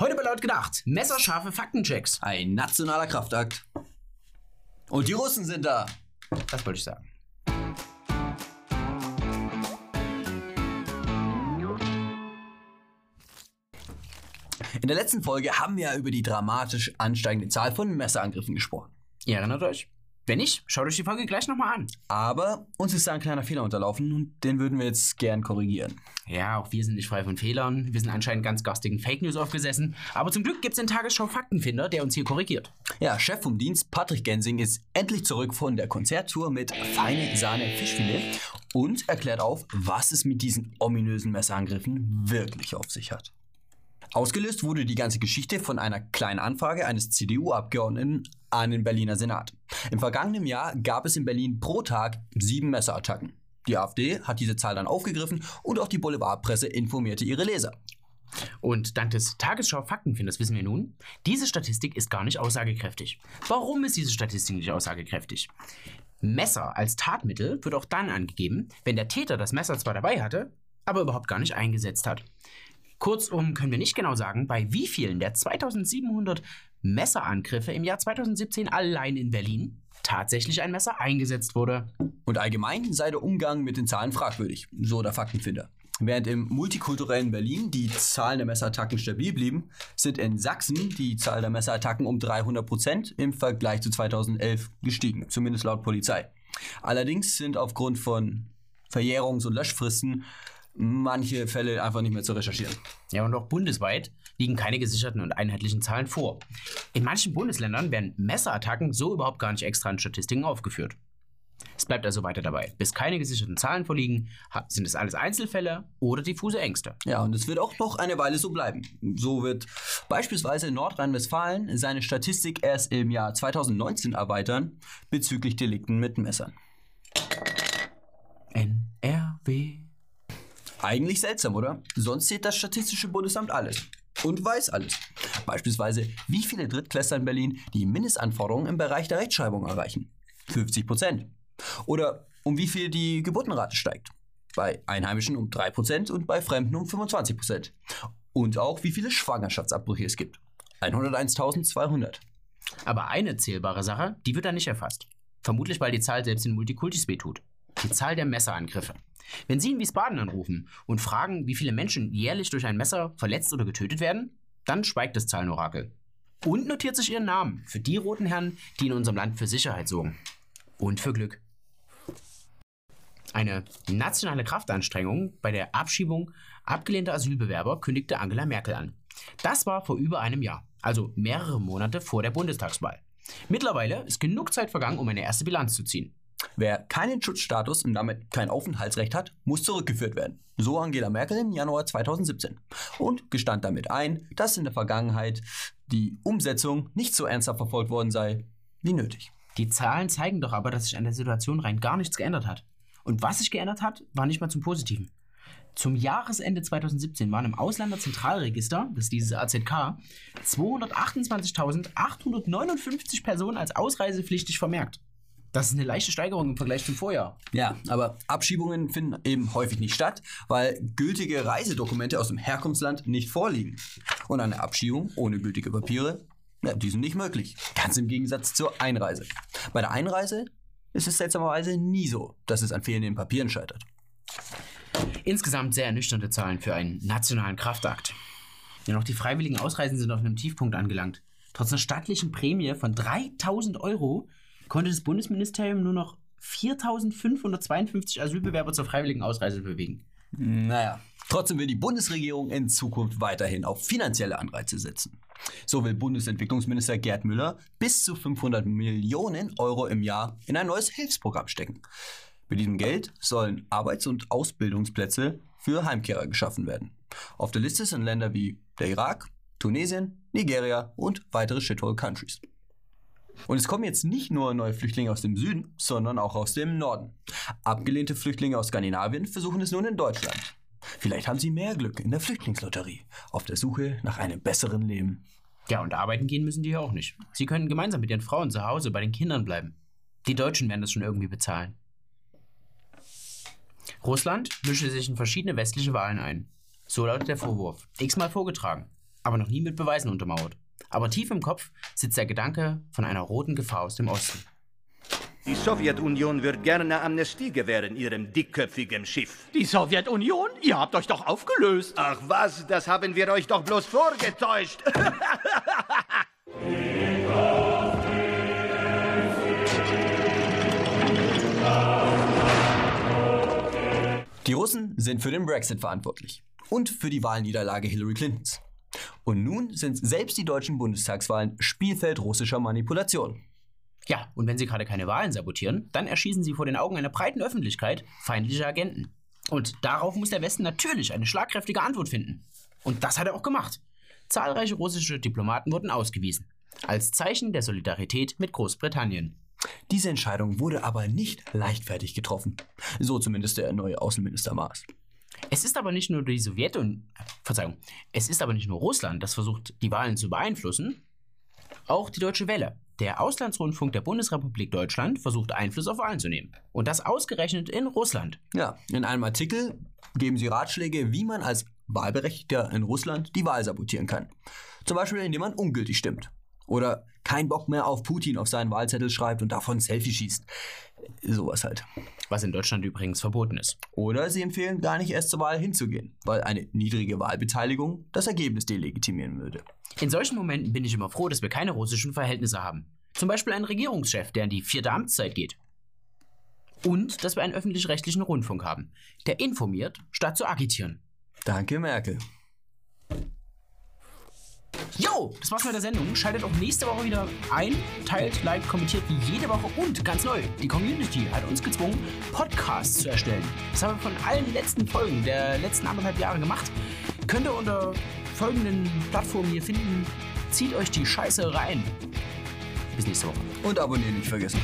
Heute bei Laut gedacht, messerscharfe Faktenchecks. Ein nationaler Kraftakt. Und die Russen sind da. Das wollte ich sagen. In der letzten Folge haben wir ja über die dramatisch ansteigende Zahl von Messerangriffen gesprochen. Ihr erinnert euch? Wenn nicht, schaut euch die Folge gleich nochmal an. Aber uns ist da ein kleiner Fehler unterlaufen und den würden wir jetzt gern korrigieren. Ja, auch wir sind nicht frei von Fehlern. Wir sind anscheinend ganz garstigen Fake News aufgesessen. Aber zum Glück gibt's den Tagesschau Faktenfinder, der uns hier korrigiert. Ja, Chef vom Dienst Patrick Gensing ist endlich zurück von der Konzerttour mit feine Sahne Fischfilet und erklärt auf, was es mit diesen ominösen Messerangriffen wirklich auf sich hat. Ausgelöst wurde die ganze Geschichte von einer kleinen Anfrage eines CDU-Abgeordneten an den Berliner Senat. Im vergangenen Jahr gab es in Berlin pro Tag sieben Messerattacken. Die AfD hat diese Zahl dann aufgegriffen und auch die Boulevardpresse informierte ihre Leser. Und dank des Tagesschau Faktenfinders wissen wir nun, diese Statistik ist gar nicht aussagekräftig. Warum ist diese Statistik nicht aussagekräftig? Messer als Tatmittel wird auch dann angegeben, wenn der Täter das Messer zwar dabei hatte, aber überhaupt gar nicht eingesetzt hat. Kurzum können wir nicht genau sagen, bei wie vielen der 2700 Messerangriffe im Jahr 2017 allein in Berlin tatsächlich ein Messer eingesetzt wurde. Und allgemein sei der Umgang mit den Zahlen fragwürdig, so der Faktenfinder. Während im multikulturellen Berlin die Zahlen der Messerattacken stabil blieben, sind in Sachsen die Zahl der Messerattacken um 300 Prozent im Vergleich zu 2011 gestiegen, zumindest laut Polizei. Allerdings sind aufgrund von Verjährungs- und Löschfristen manche Fälle einfach nicht mehr zu recherchieren. Ja, und auch bundesweit liegen keine gesicherten und einheitlichen Zahlen vor. In manchen Bundesländern werden Messerattacken so überhaupt gar nicht extra in Statistiken aufgeführt. Es bleibt also weiter dabei. Bis keine gesicherten Zahlen vorliegen, sind es alles Einzelfälle oder diffuse Ängste. Ja, und es wird auch noch eine Weile so bleiben. So wird beispielsweise Nordrhein-Westfalen seine Statistik erst im Jahr 2019 erweitern bezüglich Delikten mit Messern. Eigentlich seltsam, oder? Sonst sieht das Statistische Bundesamt alles. Und weiß alles. Beispielsweise, wie viele Drittklässler in Berlin die Mindestanforderungen im Bereich der Rechtschreibung erreichen. 50 Prozent. Oder um wie viel die Geburtenrate steigt. Bei Einheimischen um 3 Prozent und bei Fremden um 25 Prozent. Und auch wie viele Schwangerschaftsabbrüche es gibt. 101.200. Aber eine zählbare Sache, die wird da nicht erfasst. Vermutlich, weil die Zahl selbst in Multikultis wehtut. Die Zahl der Messerangriffe. Wenn Sie in Wiesbaden anrufen und fragen, wie viele Menschen jährlich durch ein Messer verletzt oder getötet werden, dann schweigt das Zahlenorakel. Und notiert sich Ihren Namen für die roten Herren, die in unserem Land für Sicherheit sorgen. Und für Glück. Eine nationale Kraftanstrengung bei der Abschiebung abgelehnter Asylbewerber kündigte Angela Merkel an. Das war vor über einem Jahr, also mehrere Monate vor der Bundestagswahl. Mittlerweile ist genug Zeit vergangen, um eine erste Bilanz zu ziehen. Wer keinen Schutzstatus und damit kein Aufenthaltsrecht hat, muss zurückgeführt werden. So Angela Merkel im Januar 2017. Und gestand damit ein, dass in der Vergangenheit die Umsetzung nicht so ernsthaft verfolgt worden sei wie nötig. Die Zahlen zeigen doch aber, dass sich an der Situation rein gar nichts geändert hat. Und was sich geändert hat, war nicht mal zum Positiven. Zum Jahresende 2017 waren im Ausländerzentralregister, das ist dieses AZK, 228.859 Personen als ausreisepflichtig vermerkt. Das ist eine leichte Steigerung im Vergleich zum Vorjahr. Ja, aber Abschiebungen finden eben häufig nicht statt, weil gültige Reisedokumente aus dem Herkunftsland nicht vorliegen. Und eine Abschiebung ohne gültige Papiere, ja, die sind nicht möglich. Ganz im Gegensatz zur Einreise. Bei der Einreise ist es seltsamerweise nie so, dass es an fehlenden Papieren scheitert. Insgesamt sehr ernüchternde Zahlen für einen nationalen Kraftakt. Denn auch die freiwilligen Ausreisen sind auf einem Tiefpunkt angelangt. Trotz einer stattlichen Prämie von 3000 Euro konnte das Bundesministerium nur noch 4552 Asylbewerber zur freiwilligen Ausreise bewegen. Naja, trotzdem will die Bundesregierung in Zukunft weiterhin auf finanzielle Anreize setzen. So will Bundesentwicklungsminister Gerd Müller bis zu 500 Millionen Euro im Jahr in ein neues Hilfsprogramm stecken. Mit diesem Geld sollen Arbeits- und Ausbildungsplätze für Heimkehrer geschaffen werden. Auf der Liste sind Länder wie der Irak, Tunesien, Nigeria und weitere Shithole Countries. Und es kommen jetzt nicht nur neue Flüchtlinge aus dem Süden, sondern auch aus dem Norden. Abgelehnte Flüchtlinge aus Skandinavien versuchen es nun in Deutschland. Vielleicht haben sie mehr Glück in der Flüchtlingslotterie, auf der Suche nach einem besseren Leben. Ja, und arbeiten gehen müssen die ja auch nicht. Sie können gemeinsam mit ihren Frauen zu Hause bei den Kindern bleiben. Die Deutschen werden das schon irgendwie bezahlen. Russland mischte sich in verschiedene westliche Wahlen ein. So lautet der Vorwurf. X-mal vorgetragen. aber noch nie mit Beweisen untermauert. Aber tief im Kopf sitzt der Gedanke von einer roten Gefahr aus dem Osten. Die Sowjetunion wird gerne Amnestie gewähren, ihrem dickköpfigen Schiff. Die Sowjetunion? Ihr habt euch doch aufgelöst. Ach was, das haben wir euch doch bloß vorgetäuscht. Die Russen sind für den Brexit verantwortlich und für die Wahlniederlage Hillary Clintons. Und nun sind selbst die deutschen Bundestagswahlen Spielfeld russischer Manipulation. Ja, und wenn sie gerade keine Wahlen sabotieren, dann erschießen sie vor den Augen einer breiten Öffentlichkeit feindliche Agenten. Und darauf muss der Westen natürlich eine schlagkräftige Antwort finden. Und das hat er auch gemacht. Zahlreiche russische Diplomaten wurden ausgewiesen. Als Zeichen der Solidarität mit Großbritannien. Diese Entscheidung wurde aber nicht leichtfertig getroffen. So zumindest der neue Außenminister Maas. Es ist aber nicht nur die Sowjetunion, Verzeihung, es ist aber nicht nur Russland, das versucht, die Wahlen zu beeinflussen. Auch die Deutsche Welle, der Auslandsrundfunk der Bundesrepublik Deutschland, versucht Einfluss auf Wahlen zu nehmen. Und das ausgerechnet in Russland. Ja, in einem Artikel geben sie Ratschläge, wie man als Wahlberechtigter in Russland die Wahl sabotieren kann. Zum Beispiel, indem man ungültig stimmt. Oder kein Bock mehr auf Putin auf seinen Wahlzettel schreibt und davon Selfie schießt. Sowas halt. Was in Deutschland übrigens verboten ist. Oder sie empfehlen gar nicht erst zur Wahl hinzugehen, weil eine niedrige Wahlbeteiligung das Ergebnis delegitimieren würde. In solchen Momenten bin ich immer froh, dass wir keine russischen Verhältnisse haben. Zum Beispiel einen Regierungschef, der in die vierte Amtszeit geht. Und dass wir einen öffentlich-rechtlichen Rundfunk haben, der informiert, statt zu agitieren. Danke, Merkel. Jo, das war's mit der Sendung. Schaltet auch nächste Woche wieder ein, teilt, liked, kommentiert wie jede Woche und ganz neu, die Community hat uns gezwungen, Podcasts zu erstellen. Das haben wir von allen letzten Folgen der letzten anderthalb Jahre gemacht. Könnt ihr unter folgenden Plattformen hier finden. Zieht euch die Scheiße rein. Bis nächste Woche. Und abonnieren nicht vergessen.